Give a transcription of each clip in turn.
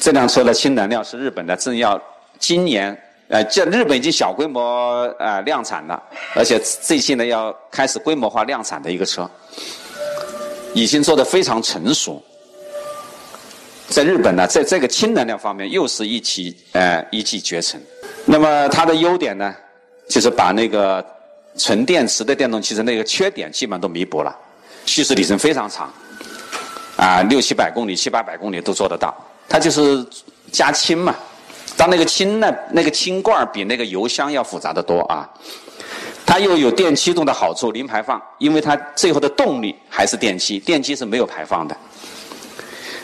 这辆车的氢燃料是日本的，正要今年呃，这日本已经小规模呃量产了，而且最近呢要开始规模化量产的一个车，已经做得非常成熟。在日本呢，在这个氢能量方面又是一骑呃一骑绝尘。那么它的优点呢，就是把那个纯电池的电动汽车那个缺点基本上都弥补了，续驶里程非常长，啊六七百公里、七八百公里都做得到。它就是加氢嘛，当那个氢呢，那个氢罐比那个油箱要复杂的多啊。它又有电驱动的好处，零排放，因为它最后的动力还是电机，电机是没有排放的。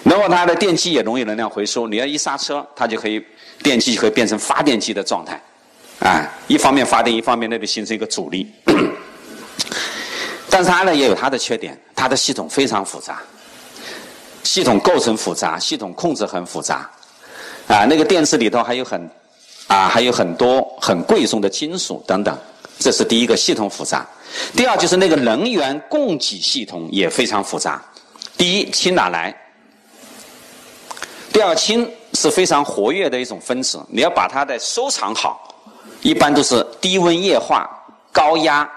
然后它的电机也容易能量回收，你要一刹车，它就可以电机就可以变成发电机的状态，啊，一方面发电，一方面那里形成一个阻力。但是它呢也有它的缺点，它的系统非常复杂，系统构成复杂，系统控制很复杂，啊，那个电池里头还有很啊还有很多很贵重的金属等等，这是第一个系统复杂。第二就是那个能源供给系统也非常复杂。第一，氢哪来？第二，氢是非常活跃的一种分子，你要把它的收藏好，一般都是低温液化、高压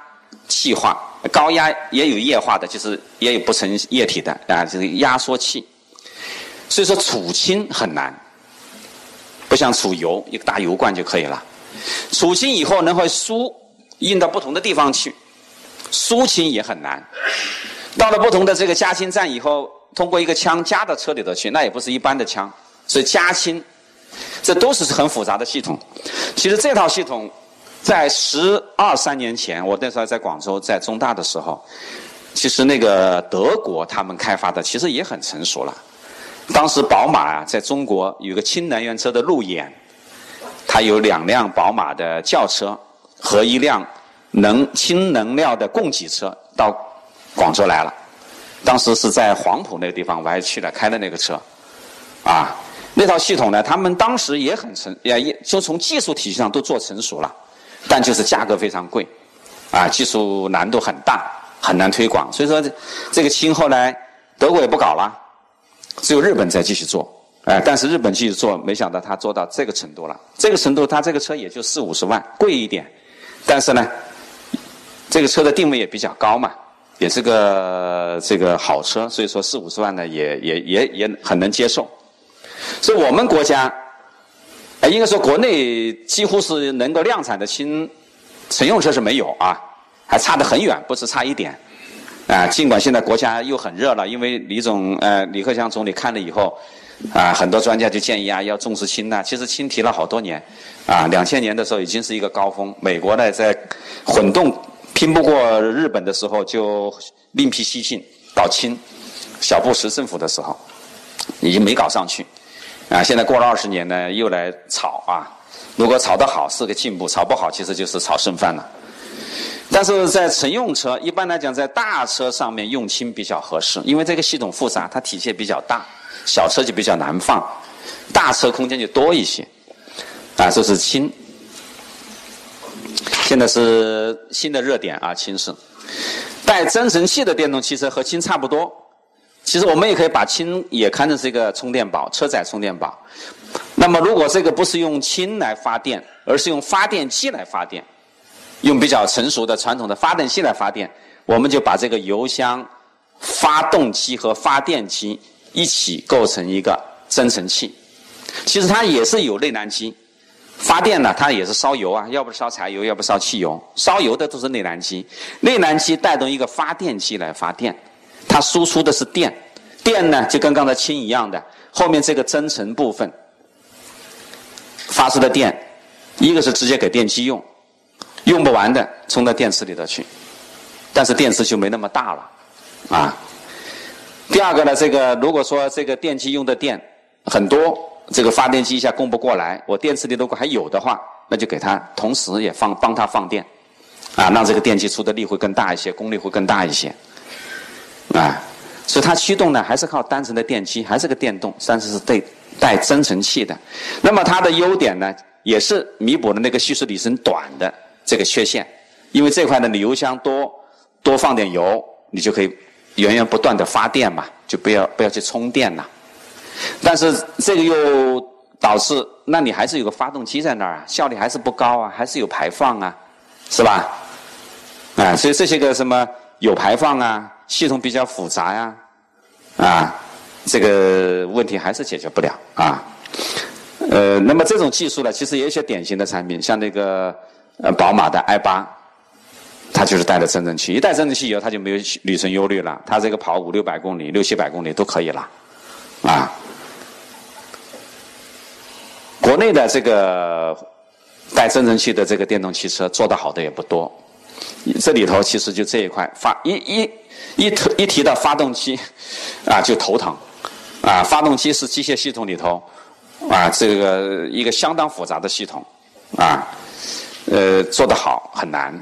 气化。高压也有液化的，就是也有不成液体的啊，就是压缩器。所以说储氢很难，不像储油，一个大油罐就可以了。储氢以后能会输运到不同的地方去，输氢也很难。到了不同的这个加氢站以后。通过一个枪加到车里头去，那也不是一般的枪，所以加氢，这都是很复杂的系统。其实这套系统在十二三年前，我那时候在广州，在中大的时候，其实那个德国他们开发的其实也很成熟了。当时宝马啊，在中国有个氢能源车的路演，它有两辆宝马的轿车和一辆能氢能量的供给车到广州来了。当时是在黄埔那个地方，我还去了开的那个车，啊，那套系统呢，他们当时也很成，也也就从技术体系上都做成熟了，但就是价格非常贵，啊，技术难度很大，很难推广。所以说，这个氢后来德国也不搞了，只有日本在继续做，哎，但是日本继续做，没想到他做到这个程度了。这个程度，他这个车也就四五十万，贵一点，但是呢，这个车的定位也比较高嘛。也是个这个好车，所以说四五十万呢，也也也也很能接受。所以我们国家，应该说国内几乎是能够量产的氢乘用车是没有啊，还差得很远，不是差一点。啊，尽管现在国家又很热了，因为李总呃李克强总理看了以后，啊很多专家就建议啊要重视氢呐。其实氢提了好多年，啊两千年的时候已经是一个高峰。美国呢在混动。拼不过日本的时候，就另辟蹊径搞氢。小布什政府的时候，已经没搞上去。啊，现在过了二十年呢，又来炒啊。如果炒得好是个进步，炒不好其实就是炒剩饭了。但是在乘用车，一般来讲在大车上面用氢比较合适，因为这个系统复杂，它体积比较大，小车就比较难放，大车空间就多一些。啊，这是氢。现在是新的热点啊，氢是带增程器的电动汽车和氢差不多。其实我们也可以把氢也看成是一个充电宝，车载充电宝。那么如果这个不是用氢来发电，而是用发电机来发电，用比较成熟的传统的发电机来发电，我们就把这个油箱、发动机和发电机一起构成一个增程器。其实它也是有内燃机。发电呢，它也是烧油啊，要不烧柴油，要不烧汽油。烧油的都是内燃机，内燃机带动一个发电机来发电，它输出的是电，电呢就跟刚才氢一样的，后面这个增程部分发出的电，一个是直接给电机用，用不完的充到电池里头去，但是电池就没那么大了，啊。第二个呢，这个如果说这个电机用的电很多。这个发电机一下供不过来，我电池里如果还有的话，那就给它同时也放帮它放电，啊，让这个电机出的力会更大一些，功率会更大一些，啊，所以它驱动呢还是靠单纯的电机，还是个电动，但是是带带增程器的。那么它的优点呢，也是弥补了那个续时里程短的这个缺陷，因为这块呢，你油箱多多放点油，你就可以源源不断的发电嘛，就不要不要去充电了。但是这个又导致，那你还是有个发动机在那儿啊，效率还是不高啊，还是有排放啊，是吧？啊，所以这些个什么有排放啊，系统比较复杂呀，啊，这个问题还是解决不了啊。呃，那么这种技术呢，其实也有一些典型的产品，像那个呃宝马的 i 八，它就是带了增程器，一带增程器以后，它就没有里程忧虑了，它这个跑五六百公里、六七百公里都可以了，啊。国内的这个带增程器的这个电动汽车做得好的也不多，这里头其实就这一块发一一一提一提到发动机啊就头疼啊，发动机是机械系统里头啊这个一个相当复杂的系统啊，呃做得好很难。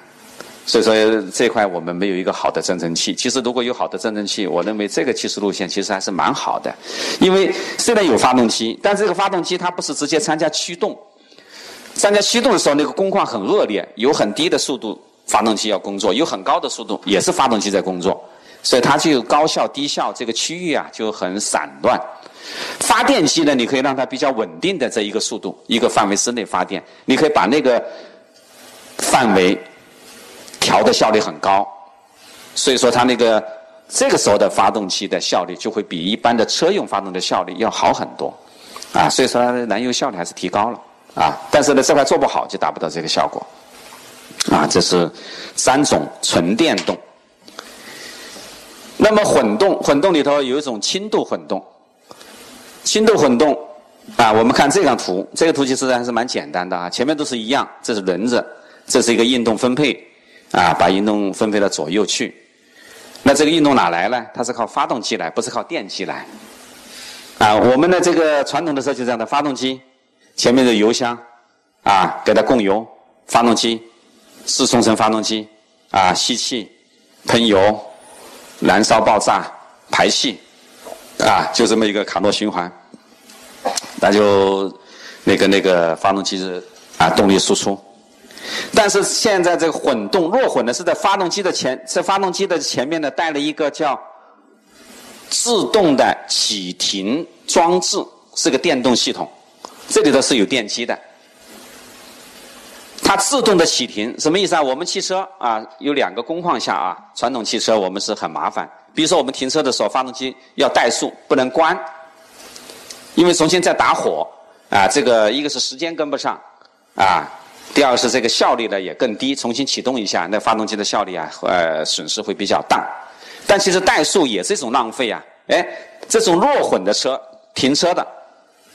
所以说这块我们没有一个好的增程器。其实如果有好的增程器，我认为这个技术路线其实还是蛮好的。因为虽然有发动机，但这个发动机它不是直接参加驱动。参加驱动的时候，那个工况很恶劣，有很低的速度，发动机要工作；有很高的速度，也是发动机在工作。所以它就高效低效，这个区域啊就很散乱。发电机呢，你可以让它比较稳定的在一个速度、一个范围之内发电，你可以把那个范围。调的效率很高，所以说它那个这个时候的发动机的效率就会比一般的车用发动的效率要好很多，啊，所以说它的燃油效率还是提高了，啊，但是呢这块做不好就达不到这个效果，啊，这是三种纯电动。那么混动，混动里头有一种轻度混动，轻度混动，啊，我们看这张图，这个图其实还是蛮简单的啊，前面都是一样，这是轮子，这是一个运动分配。啊，把运动分配到左右去。那这个运动哪来呢？它是靠发动机来，不是靠电机来。啊，我们的这个传统的时候就这样的，发动机前面的油箱啊，给它供油，发动机四冲程发动机啊，吸气、喷油、燃烧、爆炸、排气啊，就这么一个卡诺循环。那就那个那个发动机是啊，动力输出。但是现在这个混动弱混呢，是在发动机的前，在发动机的前面呢带了一个叫自动的启停装置，是个电动系统，这里头是有电机的。它自动的启停什么意思啊？我们汽车啊有两个工况下啊，传统汽车我们是很麻烦，比如说我们停车的时候，发动机要怠速，不能关，因为重新再打火啊，这个一个是时间跟不上啊。第二个是这个效率呢也更低，重新启动一下，那发动机的效率啊，呃，损失会比较大。但其实怠速也是一种浪费啊。哎，这种弱混的车停车的，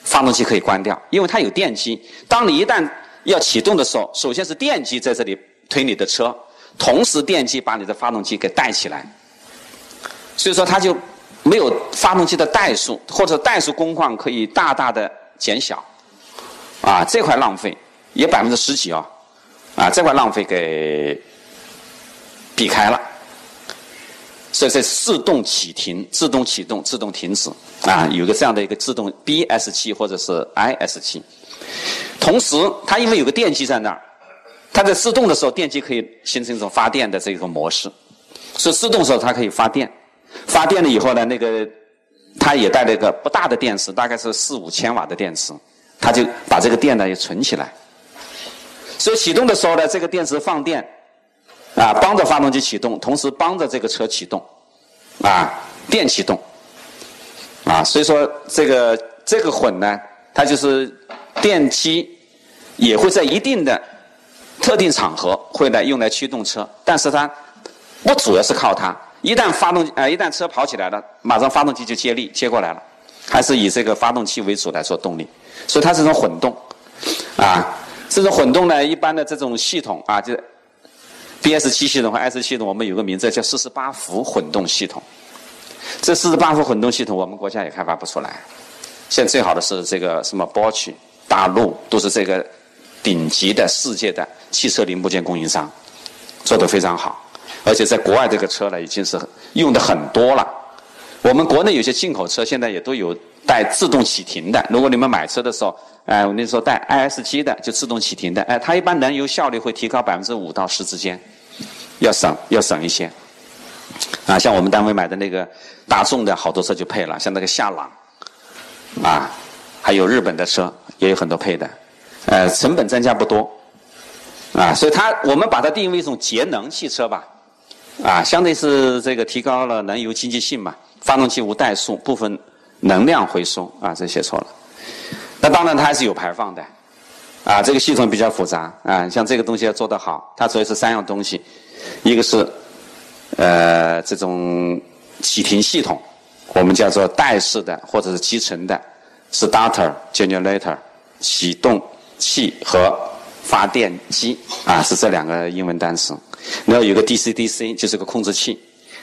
发动机可以关掉，因为它有电机。当你一旦要启动的时候，首先是电机在这里推你的车，同时电机把你的发动机给带起来。所以说它就没有发动机的怠速，或者怠速工况可以大大的减小。啊，这块浪费。也百分之十几啊，啊，这块浪费给避开了，所以这自动启停、自动启动、自动停止啊，有个这样的一个自动 BS 器或者是 IS 器。同时，它因为有个电机在那儿，它在自动的时候，电机可以形成一种发电的这个模式，所以自动时候它可以发电。发电了以后呢，那个它也带了一个不大的电池，大概是四五千瓦的电池，它就把这个电呢也存起来。所以启动的时候呢，这个电池放电，啊，帮着发动机启动，同时帮着这个车启动，啊，电启动，啊，所以说这个这个混呢，它就是电机也会在一定的特定场合会来用来驱动车，但是它不主要是靠它，一旦发动啊，一旦车跑起来了，马上发动机就接力接过来了，还是以这个发动机为主来做动力，所以它是种混动，啊。这种混动呢，一般的这种系统啊，就 B S 七系统和 S 系统，我们有个名字叫四十八伏混动系统。这四十八伏混动系统，我们国家也开发不出来。现在最好的是这个什么 Bosch、大陆，都是这个顶级的世界的汽车零部件供应商，做得非常好。而且在国外这个车呢，已经是用的很多了。我们国内有些进口车现在也都有带自动启停的。如果你们买车的时候，哎，我跟你说，带 ISG 的就自动启停的，哎，它一般燃油效率会提高百分之五到十之间，要省要省一些。啊，像我们单位买的那个大众的好多车就配了，像那个夏朗，啊，还有日本的车也有很多配的，呃，成本增加不多，啊，所以它我们把它定义为一种节能汽车吧，啊，相对是这个提高了燃油经济性嘛，发动机无怠速，部分能量回收啊，这写错了，那当然它还是有排放的，啊，这个系统比较复杂啊，像这个东西要做得好，它主要是三样东西，一个是呃这种启停系统。我们叫做带式的或者是集成的，starter generator 启动器和发电机啊，是这两个英文单词。然后有个 DC DC 就是个控制器，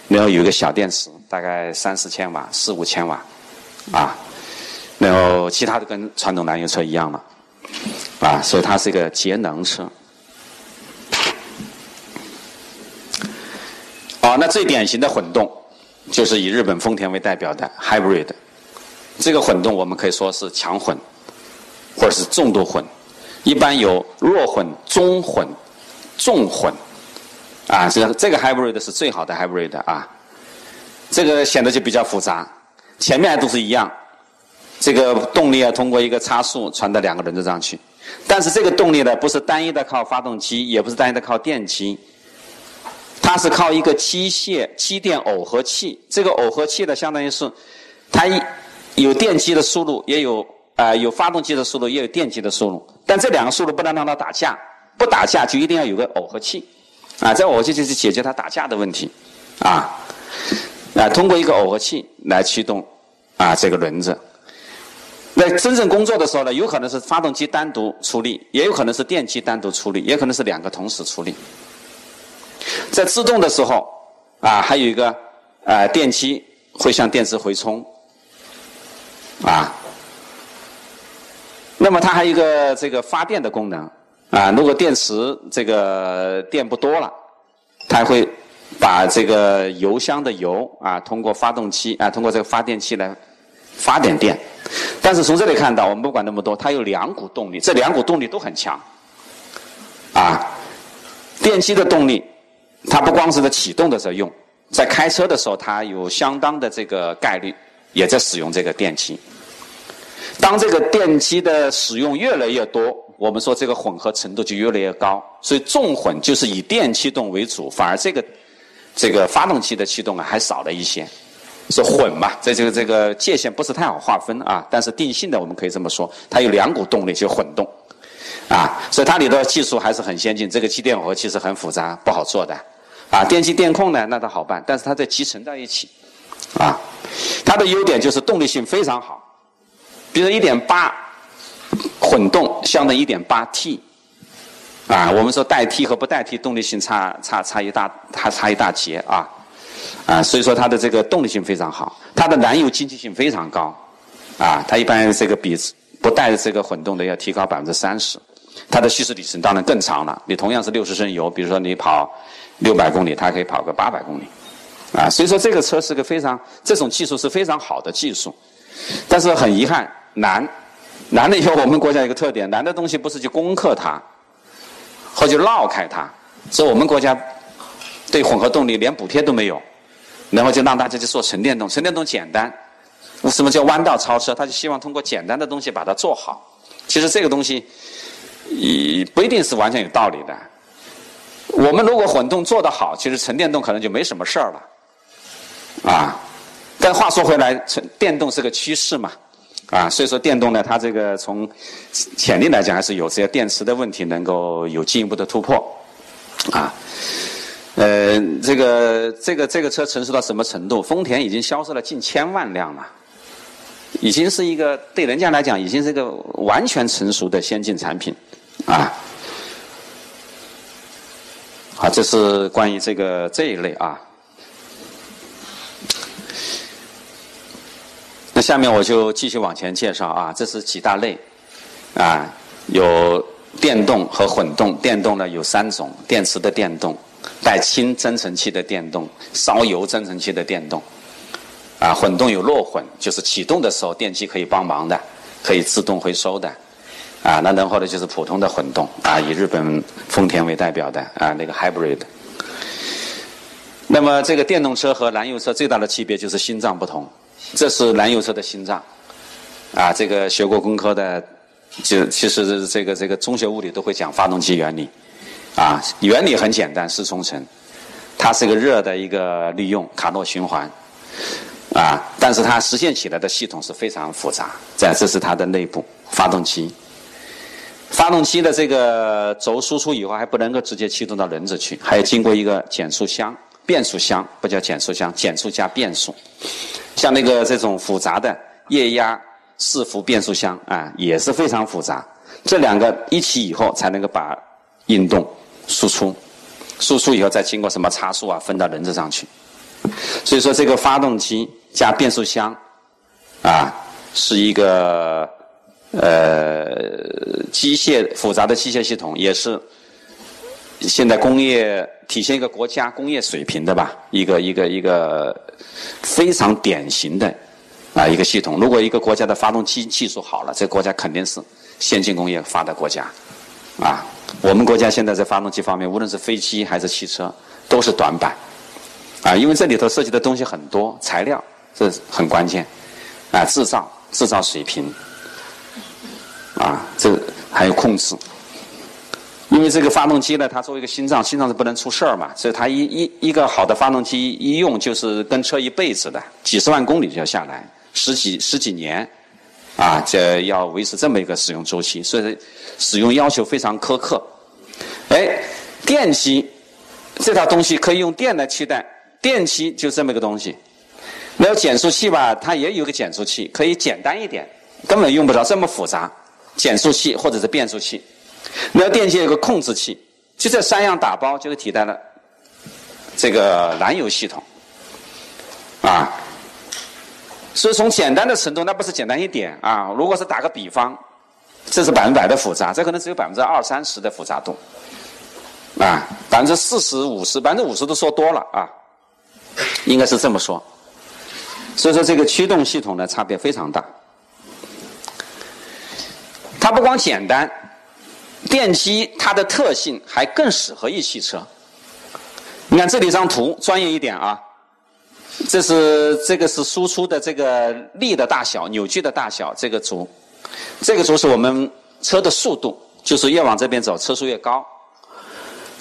然后有个小电池，大概三四千瓦、四五千瓦啊。然后其他的跟传统燃油车一样了啊，所以它是一个节能车。好，那最典型的混动。就是以日本丰田为代表的 hybrid，这个混动我们可以说是强混，或者是重度混，一般有弱混、中混、重混，啊，这个这个 hybrid 是最好的 hybrid 啊，这个显得就比较复杂，前面都是一样，这个动力啊通过一个差速传到两个轮子上去，但是这个动力呢不是单一的靠发动机，也不是单一的靠电机。它是靠一个机械机电耦合器，这个耦合器呢，相当于是它有电机的输入，也有啊有发动机的速度，也有电机的速度。但这两个速度不能让它打架，不打架就一定要有个耦合器啊。这耦合器就是解决它打架的问题啊啊，通过一个耦合器来驱动啊这个轮子。那真正工作的时候呢，有可能是发动机单独出力，也有可能是电机单独出力，也可能是两个同时出力。在制动的时候，啊，还有一个，呃，电机会向电池回充，啊，那么它还有一个这个发电的功能，啊，如果电池这个电不多了，它会把这个油箱的油啊，通过发动机啊，通过这个发电机来发点电。但是从这里看到，我们不管那么多，它有两股动力，这两股动力都很强，啊，电机的动力。它不光是在启动的时候用，在开车的时候，它有相当的这个概率也在使用这个电机。当这个电机的使用越来越多，我们说这个混合程度就越来越高。所以重混就是以电驱动为主，反而这个这个发动机的驱动啊还少了一些。是混嘛？在这个这个界限不是太好划分啊。但是定性的我们可以这么说，它有两股动力就混动。啊，所以它里的技术还是很先进。这个机电耦合其实很复杂，不好做的。啊，电机电控呢，那倒好办，但是它在集成在一起。啊，它的优点就是动力性非常好。比如一点八混动相当于一点八 T。啊，我们说带 T 和不带 T 动力性差差差一大，它差一大截啊。啊，所以说它的这个动力性非常好，它的燃油经济性非常高。啊，它一般这个比。不带这个混动的要提高百分之三十，它的续时里程当然更长了。你同样是六十升油，比如说你跑六百公里，它可以跑个八百公里，啊，所以说这个车是个非常这种技术是非常好的技术，但是很遗憾难，难了以后我们国家一个特点，难的东西不是去攻克它，或者绕开它，所以我们国家对混合动力连补贴都没有，然后就让大家去做纯电动，纯电动简单。什么叫弯道超车？他就希望通过简单的东西把它做好。其实这个东西，也不一定是完全有道理的。我们如果混动做得好，其实纯电动可能就没什么事儿了。啊，但话说回来，纯电动是个趋势嘛，啊，所以说电动呢，它这个从潜力来讲，还是有这些电池的问题能够有进一步的突破。啊，呃，这个这个这个车成熟到什么程度？丰田已经销售了近千万辆了。已经是一个对人家来讲，已经是一个完全成熟的先进产品，啊，好，这是关于这个这一类啊。那下面我就继续往前介绍啊，这是几大类，啊，有电动和混动，电动呢有三种，电池的电动，带氢增程器的电动，烧油增程器的电动。啊，混动有弱混，就是启动的时候电机可以帮忙的，可以自动回收的。啊，那然后呢就是普通的混动，啊，以日本丰田为代表的啊那个 hybrid。那么这个电动车和燃油车最大的区别就是心脏不同，这是燃油车的心脏，啊，这个学过工科的，就其实这个这个中学物理都会讲发动机原理，啊，原理很简单，四冲程，它是一个热的一个利用卡诺循环，啊，但是它实现起来的系统是非常复杂，这这是它的内部发动机。发动机的这个轴输出以后还不能够直接驱动到轮子去，还要经过一个减速箱、变速箱，不叫减速箱，减速加变速。像那个这种复杂的液压四伏变速箱啊，也是非常复杂。这两个一起以后才能够把运动输出，输出以后再经过什么差速啊，分到轮子上去。所以说，这个发动机加变速箱啊，是一个。呃，机械复杂的机械系统也是现在工业体现一个国家工业水平的吧，一个一个一个非常典型的啊一个系统。如果一个国家的发动机技术好了，这个国家肯定是先进工业发达国家啊。我们国家现在在发动机方面，无论是飞机还是汽车，都是短板啊，因为这里头涉及的东西很多，材料这很关键啊，制造制造水平。啊，这还有控制，因为这个发动机呢，它作为一个心脏，心脏是不能出事儿嘛，所以它一一一个好的发动机一用就是跟车一辈子的，几十万公里就要下来，十几十几年，啊，这要维持这么一个使用周期，所以使用要求非常苛刻。哎，电机这套东西可以用电来替代，电机就这么一个东西。那有减速器吧，它也有个减速器，可以简单一点，根本用不着这么复杂。减速器或者是变速器，那电机有个控制器，就这三样打包就是替代了这个燃油系统，啊，所以从简单的程度，那不是简单一点啊。如果是打个比方，这是百分百的复杂，这可能只有百分之二三十的复杂度，啊，百分之四十五十，百分之五十都说多了啊，应该是这么说。所以说这个驱动系统的差别非常大。它不光简单，电机它的特性还更适合于汽车。你看这里一张图，专业一点啊，这是这个是输出的这个力的大小、扭矩的大小这个轴，这个轴是我们车的速度，就是越往这边走，车速越高。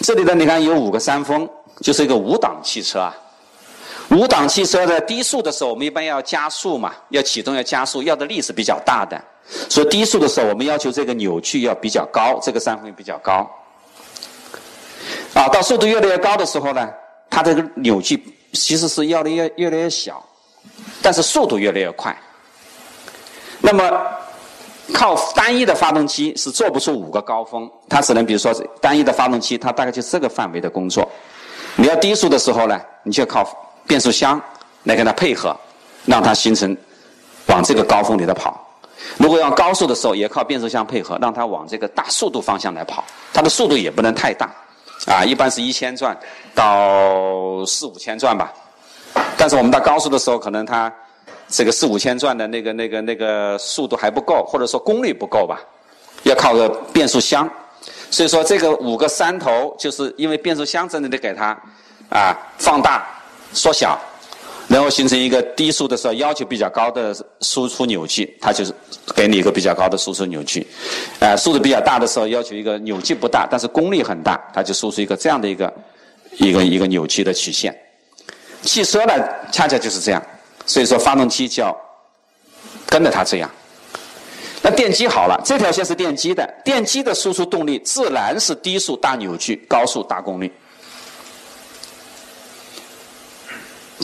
这里的你看有五个山峰，就是一个五档汽车啊。五档汽车在低速的时候，我们一般要加速嘛，要启动要加速，要的力是比较大的。所以低速的时候，我们要求这个扭矩要比较高，这个三分比较高。啊，到速度越来越高的时候呢，它这个扭矩其实是要的越越来越小，但是速度越来越快。那么靠单一的发动机是做不出五个高峰，它只能比如说单一的发动机，它大概就这个范围的工作。你要低速的时候呢，你就靠变速箱来跟它配合，让它形成往这个高峰里头跑。如果要高速的时候，也靠变速箱配合，让它往这个大速度方向来跑。它的速度也不能太大，啊，一般是一千转到四五千转吧。但是我们到高速的时候，可能它这个四五千转的那个、那个、那个速度还不够，或者说功率不够吧，要靠个变速箱。所以说，这个五个山头，就是因为变速箱真的得给它啊放大、缩小。然后形成一个低速的时候要求比较高的输出扭矩，它就是给你一个比较高的输出扭矩。呃，速度比较大的时候要求一个扭矩不大，但是功率很大，它就输出一个这样的一个一个一个扭矩的曲线。汽车呢，恰恰就是这样，所以说发动机就要跟着它这样。那电机好了，这条线是电机的，电机的输出动力自然是低速大扭矩，高速大功率。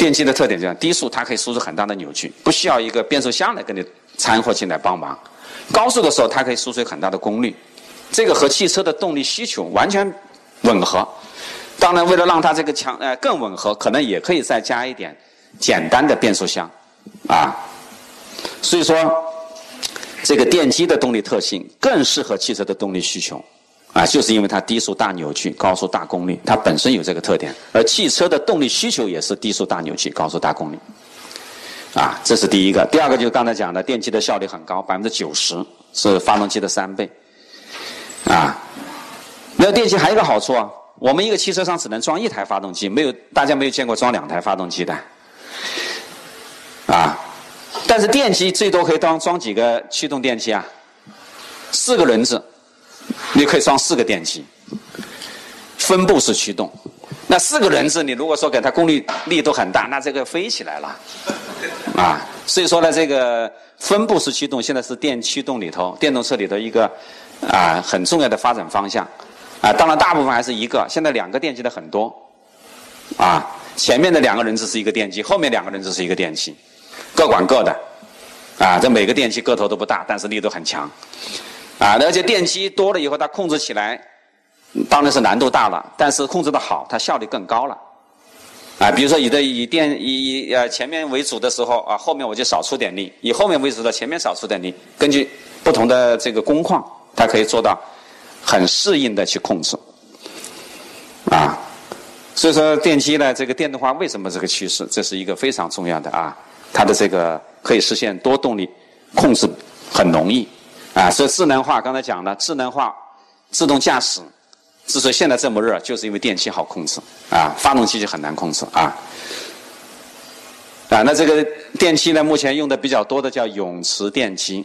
电机的特点就是，低速它可以输出很大的扭矩，不需要一个变速箱来跟你掺和进来帮忙；高速的时候，它可以输出很大的功率，这个和汽车的动力需求完全吻合。当然，为了让它这个强呃更吻合，可能也可以再加一点简单的变速箱啊。所以说，这个电机的动力特性更适合汽车的动力需求。啊，就是因为它低速大扭矩、高速大功率，它本身有这个特点。而汽车的动力需求也是低速大扭矩、高速大功率。啊，这是第一个。第二个就是刚才讲的，电机的效率很高，百分之九十是发动机的三倍。啊，那电机还有一个好处啊，我们一个汽车上只能装一台发动机，没有大家没有见过装两台发动机的。啊，但是电机最多可以装装几个驱动电机啊？四个轮子，你可以装四个电机，分布式驱动。那四个轮子，你如果说给它功率力都很大，那这个飞起来了，啊，所以说呢，这个分布式驱动现在是电驱动里头电动车里头一个啊很重要的发展方向，啊，当然大部分还是一个，现在两个电机的很多，啊，前面的两个轮子是一个电机，后面两个轮子是一个电机，各管各的，啊，这每个电机个头都不大，但是力度很强，啊，而且电机多了以后，它控制起来。当然是难度大了，但是控制的好，它效率更高了。啊，比如说以的以电以以呃前面为主的时候啊，后面我就少出点力；以后面为主的前面少出点力。根据不同的这个工况，它可以做到很适应的去控制。啊，所以说电机呢，这个电动化为什么这个趋势？这是一个非常重要的啊，它的这个可以实现多动力控制很容易啊。所以智能化刚才讲了，智能化自动驾驶。之所以现在这么热，就是因为电器好控制啊，发动机就很难控制啊。啊，那这个电器呢，目前用的比较多的叫永磁电机。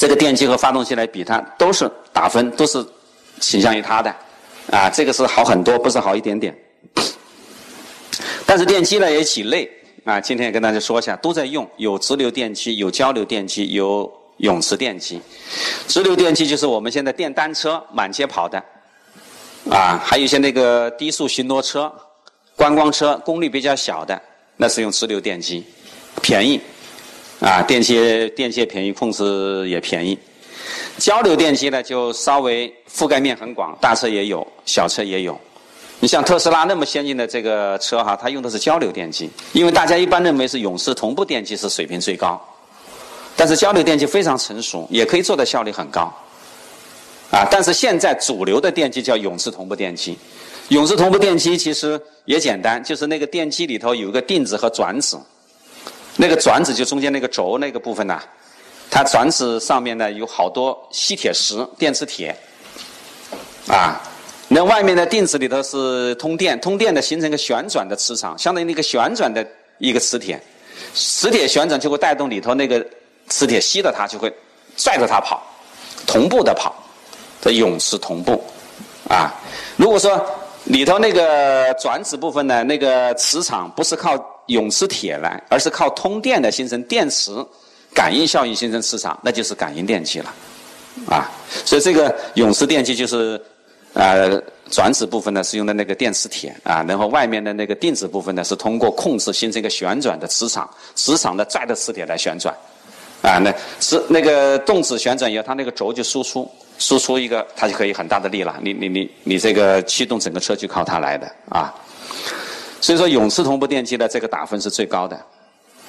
这个电机和发动机来比，它都是打分，都是倾向于它的啊。这个是好很多，不是好一点点。但是电机呢也几类啊，今天也跟大家说一下，都在用，有直流电机，有交流电机，有永磁电机。直流电机就是我们现在电单车满街跑的。啊，还有一些那个低速巡逻车、观光车，功率比较小的，那是用直流电机，便宜，啊，电机电机便宜，控制也便宜。交流电机呢，就稍微覆盖面很广，大车也有，小车也有。你像特斯拉那么先进的这个车哈，它用的是交流电机，因为大家一般认为是永磁同步电机是水平最高，但是交流电机非常成熟，也可以做的效率很高。啊，但是现在主流的电机叫永磁同步电机。永磁同步电机其实也简单，就是那个电机里头有一个定子和转子，那个转子就中间那个轴那个部分呐，它转子上面呢有好多吸铁石、电磁铁，啊，那外面的定子里头是通电，通电的形成一个旋转的磁场，相当于那个旋转的一个磁铁，磁铁旋转就会带动里头那个磁铁吸着它就会拽着它跑，同步的跑。的永磁同步，啊，如果说里头那个转子部分呢，那个磁场不是靠永磁铁来，而是靠通电的形成电磁感应效应形成磁场，那就是感应电机了，啊，所以这个永磁电机就是呃转子部分呢是用的那个电磁铁啊，然后外面的那个定子部分呢是通过控制形成一个旋转的磁场，磁场的拽着磁铁来旋转，啊，那是那个动子旋转以后，它那个轴就输出。输出一个，它就可以很大的力了。你你你你这个驱动整个车就靠它来的啊。所以说，永磁同步电机的这个打分是最高的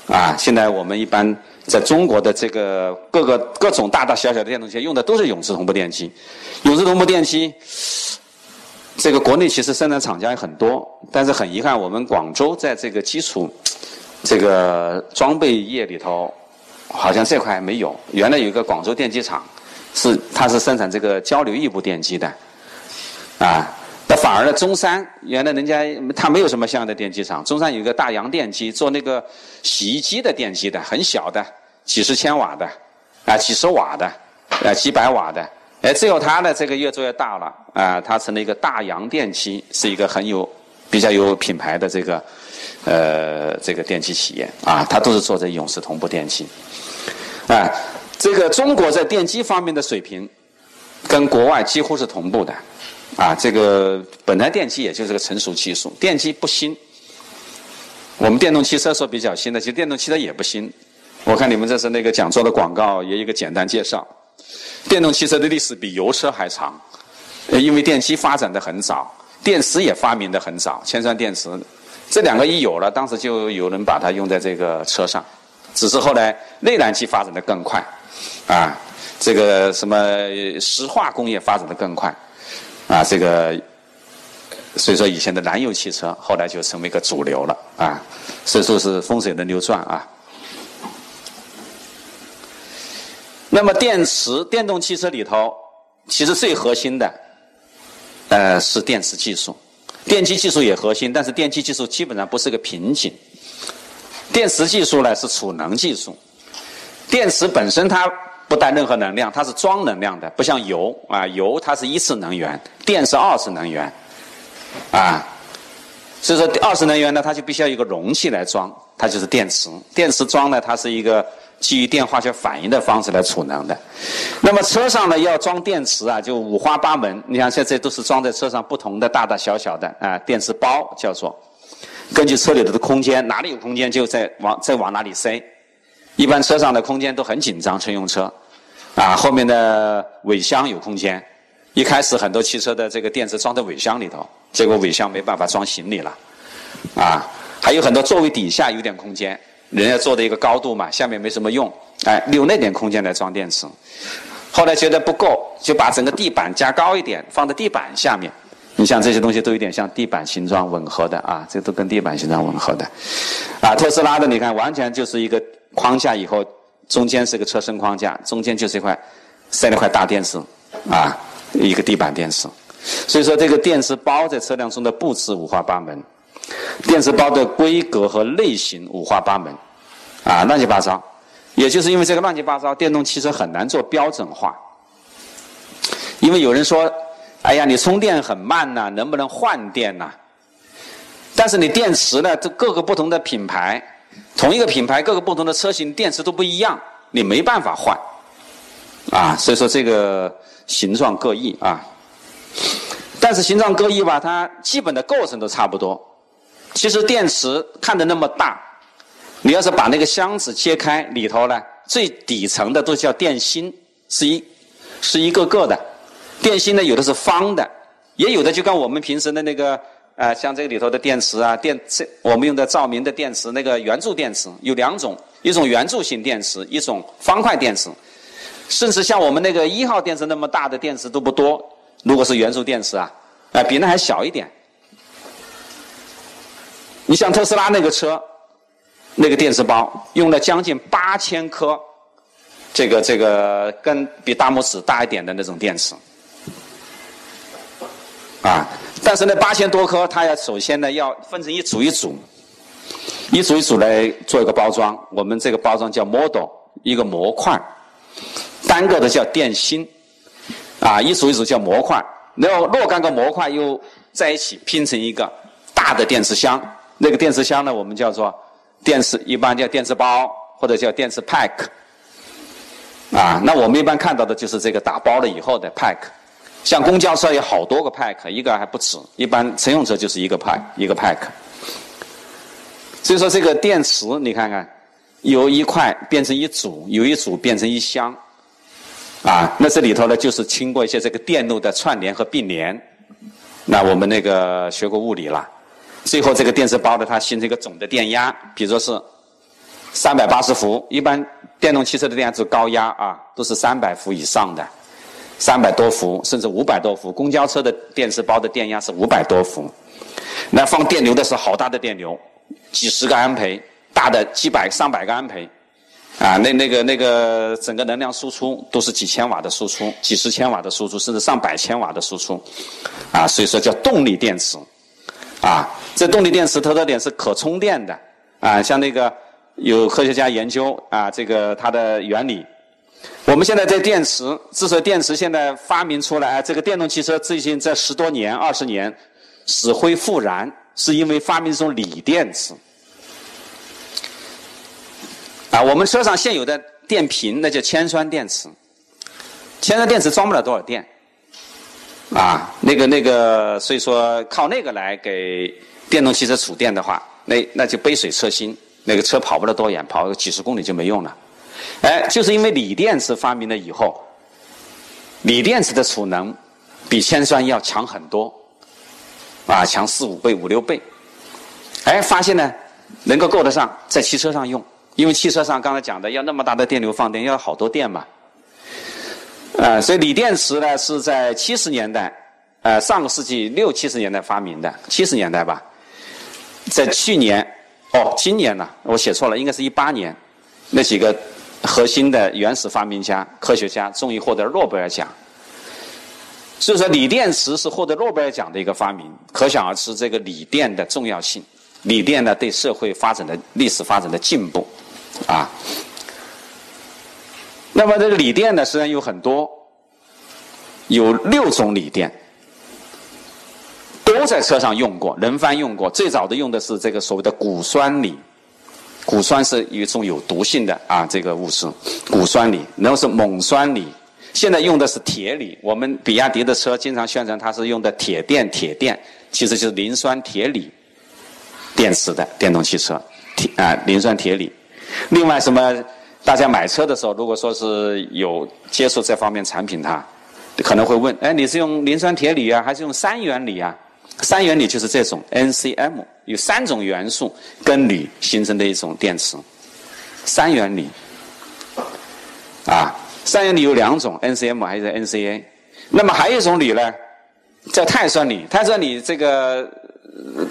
啊。现在我们一般在中国的这个各个各种大大小小的电动车用的都是永磁同步电机。永磁同步电机，这个国内其实生产厂家也很多，但是很遗憾，我们广州在这个基础这个装备业里头，好像这块没有。原来有一个广州电机厂。是，它是生产这个交流异步电机的，啊，那反而呢，中山原来人家他没有什么像样的电机厂，中山有一个大洋电机做那个洗衣机的电机的，很小的，几十千瓦的，啊，几十瓦的，啊，几百瓦的，哎，只有它呢，这个越做越大了，啊，它成了一个大洋电机，是一个很有比较有品牌的这个呃这个电机企业，啊，它都是做这永磁同步电机，啊。这个中国在电机方面的水平，跟国外几乎是同步的，啊，这个本来电机也就是个成熟技术，电机不新。我们电动汽车说比较新的，其实电动汽车也不新。我看你们这是那个讲座的广告，也有一个简单介绍。电动汽车的历史比油车还长，因为电机发展的很早，电池也发明的很早，铅酸电池，这两个一有了，当时就有人把它用在这个车上，只是后来内燃机发展的更快。啊，这个什么石化工业发展的更快，啊，这个所以说以前的燃油汽车后来就成为一个主流了啊，所以说是风水轮流转啊。那么电池电动汽车里头，其实最核心的，呃，是电池技术，电机技术也核心，但是电机技术基本上不是个瓶颈。电池技术呢是储能技术。电池本身它不带任何能量，它是装能量的，不像油啊，油它是一次能源，电是二次能源，啊，所以说二次能源呢，它就必须要一个容器来装，它就是电池。电池装呢，它是一个基于电化学反应的方式来储能的。那么车上呢要装电池啊，就五花八门。你看现在都是装在车上不同的大大小小的啊电池包，叫做根据车里头的空间，哪里有空间就再往再往哪里塞。一般车上的空间都很紧张，乘用车，啊，后面的尾箱有空间。一开始很多汽车的这个电池装在尾箱里头，结果尾箱没办法装行李了，啊，还有很多座位底下有点空间，人家做的一个高度嘛，下面没什么用，哎，留那点空间来装电池。后来觉得不够，就把整个地板加高一点，放在地板下面。你像这些东西都有点像地板形状吻合的啊，这都跟地板形状吻合的，啊，特斯拉的你看完全就是一个。框架以后，中间是个车身框架，中间就是一块塞了块大电池，啊，一个地板电池。所以说，这个电池包在车辆中的布置五花八门，电池包的规格和类型五花八门，啊，乱七八糟。也就是因为这个乱七八糟，电动汽车很难做标准化。因为有人说：“哎呀，你充电很慢呐，能不能换电呐？”但是你电池呢，这各个不同的品牌。同一个品牌，各个不同的车型电池都不一样，你没办法换，啊，所以说这个形状各异啊。但是形状各异吧，它基本的构成都差不多。其实电池看的那么大，你要是把那个箱子揭开，里头呢最底层的都叫电芯，是一是一个个的。电芯呢有的是方的，也有的就跟我们平时的那个。啊，像这个里头的电池啊，电这我们用的照明的电池，那个圆柱电池有两种，一种圆柱形电池，一种方块电池。甚至像我们那个一号电池那么大的电池都不多，如果是圆柱电池啊，啊比那还小一点。你像特斯拉那个车，那个电池包用了将近八千颗，这个这个跟比大拇指大一点的那种电池，啊。但是那八千多颗，它要首先呢要分成一组一组，一组一组来做一个包装。我们这个包装叫 model，一个模块，单个的叫电芯，啊，一组一组叫模块。然后若干个模块又在一起拼成一个大的电池箱。那个电池箱呢，我们叫做电池，一般叫电池包或者叫电池 pack。啊，那我们一般看到的就是这个打包了以后的 pack。像公交车有好多个 pack，一个还不止。一般乘用车就是一个 pack，一个 pack。所以说这个电池，你看看，由一块变成一组，由一组变成一箱，啊，那这里头呢就是经过一些这个电路的串联和并联。那我们那个学过物理了，最后这个电池包的，它形成一个总的电压，比如说是三百八十伏。一般电动汽车的电压是高压啊，都是三百伏以上的。三百多伏，甚至五百多伏。公交车的电池包的电压是五百多伏。那放电流的是好大的电流，几十个安培，大的几百、上百个安培。啊，那那个那个整个能量输出都是几千瓦的输出，几十千瓦的输出，甚至上百千瓦的输出。啊，所以说叫动力电池。啊，这动力电池特特点是可充电的。啊，像那个有科学家研究啊，这个它的原理。我们现在在电池，之所以电池现在发明出来，这个电动汽车最近这十多年、二十年死灰复燃，是因为发明这种锂电池。啊，我们车上现有的电瓶那叫铅酸电池，铅酸电池装不了多少电。啊，那个那个，所以说靠那个来给电动汽车储电的话，那那就杯水车薪，那个车跑不了多远，跑个几十公里就没用了。哎，就是因为锂电池发明了以后，锂电池的储能比铅酸要强很多，啊，强四五倍、五六倍。哎，发现呢，能够够得上在汽车上用，因为汽车上刚才讲的要那么大的电流放电，要好多电嘛。呃，所以锂电池呢是在七十年代，呃，上个世纪六七十年代发明的，七十年代吧。在去年，哦，今年呢，我写错了，应该是一八年，那几个。核心的原始发明家、科学家终于获得诺贝尔奖。所以说，锂电池是获得诺贝尔奖的一个发明，可想而知这个锂电的重要性锂电呢对社会发展的历史发展的进步，啊。那么这个锂电呢，实际上有很多，有六种锂电，都在车上用过，轮番用过。最早的用的是这个所谓的钴酸锂，钴酸是一种有毒性的啊这个物质，钴酸锂，然后是锰酸锂，现在用的是铁锂。我们比亚迪的车经常宣传它是用的铁电，铁电其实就是磷酸铁锂电池的电动汽车，铁啊磷酸铁锂。另外什么？大家买车的时候，如果说是有接触这方面产品，他可能会问：哎，你是用磷酸铁锂啊，还是用三元锂啊？三元锂就是这种 NCM，有三种元素跟锂形成的一种电池。三元锂啊，三元锂有两种，NCM 还是 NCA。那么还有一种锂呢，叫碳酸锂。碳酸锂这个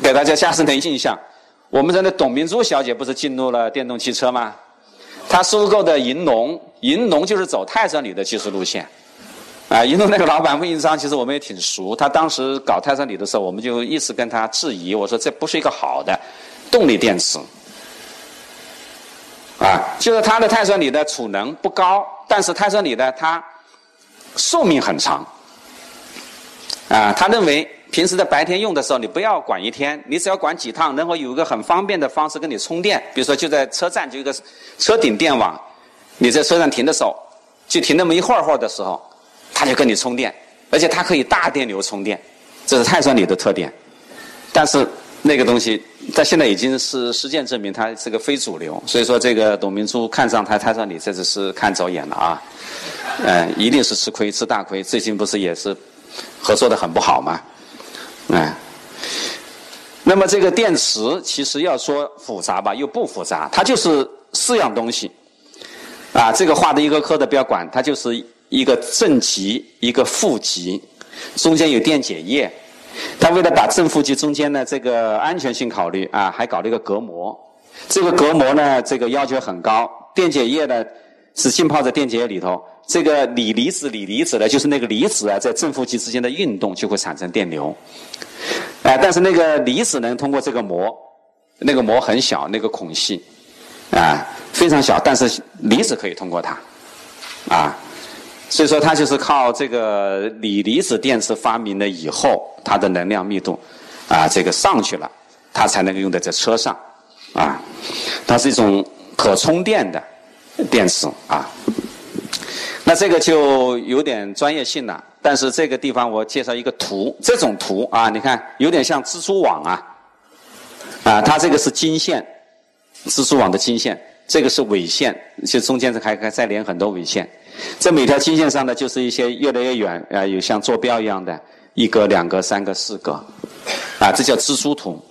给大家加深点印象。我们的董明珠小姐不是进入了电动汽车吗？他收购的银龙，银龙就是走碳酸锂的技术路线，啊，银龙那个老板魏应章，其实我们也挺熟。他当时搞碳酸锂的时候，我们就一直跟他质疑，我说这不是一个好的动力电池，啊，就是它的碳酸锂的储能不高，但是碳酸锂呢，它寿命很长，啊，他认为。平时在白天用的时候，你不要管一天，你只要管几趟，然后有一个很方便的方式跟你充电。比如说就在车站就一个车顶电网，你在车上停的时候，就停那么一会儿会儿的时候，它就跟你充电，而且它可以大电流充电，这是碳酸锂的特点。但是那个东西在现在已经是实践证明它是个非主流，所以说这个董明珠看上它碳酸锂，这只是看走眼了啊，嗯，一定是吃亏吃大亏。最近不是也是合作的很不好吗？哎，那么这个电池其实要说复杂吧，又不复杂，它就是四样东西。啊，这个画的一个颗的不要管，它就是一个正极，一个负极，中间有电解液。它为了把正负极中间的这个安全性考虑啊，还搞了一个隔膜。这个隔膜呢，这个要求很高。电解液呢是浸泡在电解液里头。这个锂离子，锂离子呢，就是那个离子啊，在正负极之间的运动就会产生电流。哎，但是那个离子能，通过这个膜，那个膜很小，那个孔隙啊非常小，但是离子可以通过它啊，所以说它就是靠这个锂离子电池发明了以后，它的能量密度啊这个上去了，它才能够用在这车上啊，它是一种可充电的电池啊。这个就有点专业性了，但是这个地方我介绍一个图，这种图啊，你看有点像蜘蛛网啊，啊，它这个是经线，蜘蛛网的经线，这个是纬线，就中间还还再连很多纬线，这每条经线上呢，就是一些越来越远啊，有像坐标一样的，一格、两格、三格、四格，啊，这叫蜘蛛图。